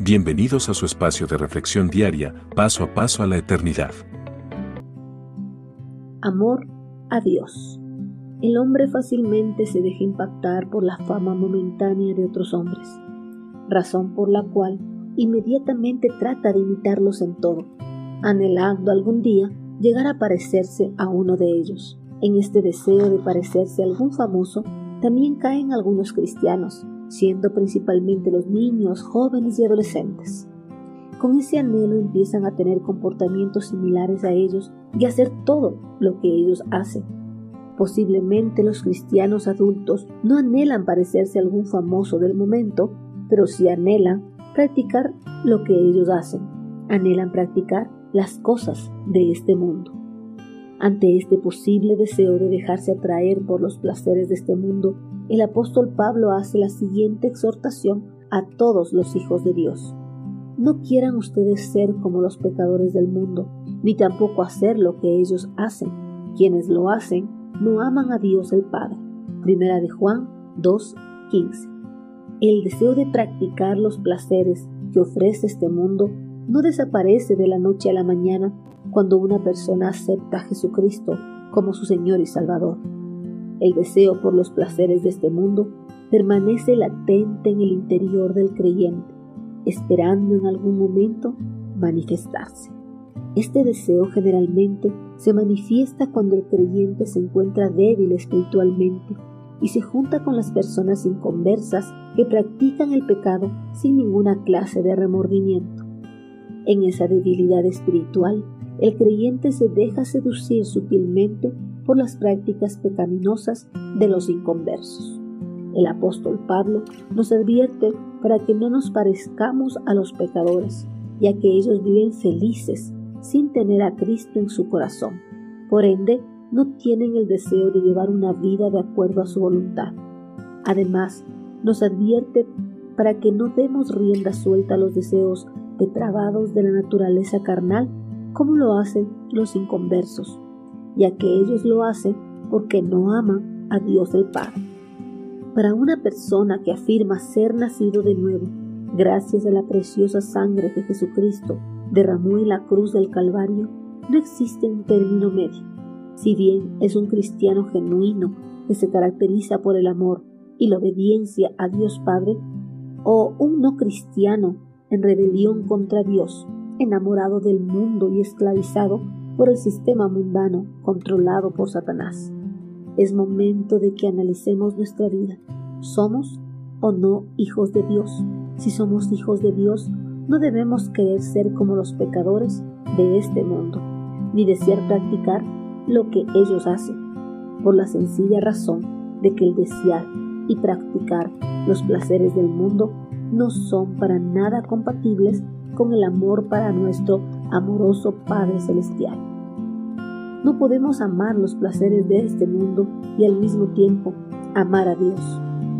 Bienvenidos a su espacio de reflexión diaria, paso a paso a la eternidad. Amor a Dios. El hombre fácilmente se deja impactar por la fama momentánea de otros hombres, razón por la cual inmediatamente trata de imitarlos en todo, anhelando algún día llegar a parecerse a uno de ellos. En este deseo de parecerse a algún famoso, también caen algunos cristianos, siendo principalmente los niños, jóvenes y adolescentes. Con ese anhelo empiezan a tener comportamientos similares a ellos y a hacer todo lo que ellos hacen. Posiblemente los cristianos adultos no anhelan parecerse a algún famoso del momento, pero sí anhelan practicar lo que ellos hacen. Anhelan practicar las cosas de este mundo. Ante este posible deseo de dejarse atraer por los placeres de este mundo, el apóstol Pablo hace la siguiente exhortación a todos los hijos de Dios. No quieran ustedes ser como los pecadores del mundo, ni tampoco hacer lo que ellos hacen. Quienes lo hacen no aman a Dios el Padre. Primera de Juan 2:15. El deseo de practicar los placeres que ofrece este mundo no desaparece de la noche a la mañana cuando una persona acepta a Jesucristo como su Señor y Salvador. El deseo por los placeres de este mundo permanece latente en el interior del creyente, esperando en algún momento manifestarse. Este deseo generalmente se manifiesta cuando el creyente se encuentra débil espiritualmente y se junta con las personas inconversas que practican el pecado sin ninguna clase de remordimiento. En esa debilidad espiritual, el creyente se deja seducir sutilmente por las prácticas pecaminosas de los inconversos. El apóstol Pablo nos advierte para que no nos parezcamos a los pecadores, ya que ellos viven felices sin tener a Cristo en su corazón. Por ende, no tienen el deseo de llevar una vida de acuerdo a su voluntad. Además, nos advierte para que no demos rienda suelta a los deseos depravados de la naturaleza carnal como lo hacen los inconversos, ya que ellos lo hacen porque no aman a Dios el Padre. Para una persona que afirma ser nacido de nuevo, gracias a la preciosa sangre que Jesucristo derramó en la cruz del Calvario, no existe un término medio. Si bien es un cristiano genuino que se caracteriza por el amor y la obediencia a Dios Padre, o un no cristiano en rebelión contra Dios, enamorado del mundo y esclavizado por el sistema mundano controlado por Satanás. Es momento de que analicemos nuestra vida. ¿Somos o no hijos de Dios? Si somos hijos de Dios, no debemos querer ser como los pecadores de este mundo, ni desear practicar lo que ellos hacen, por la sencilla razón de que el desear y practicar los placeres del mundo no son para nada compatibles con el amor para nuestro amoroso Padre Celestial. No podemos amar los placeres de este mundo y al mismo tiempo amar a Dios.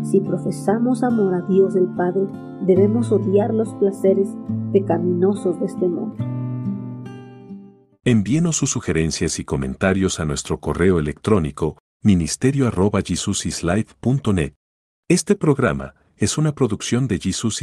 Si profesamos amor a Dios el Padre, debemos odiar los placeres pecaminosos de este mundo. Envíenos sus sugerencias y comentarios a nuestro correo electrónico ministerio.jesusislife.net. Este programa es una producción de Jesus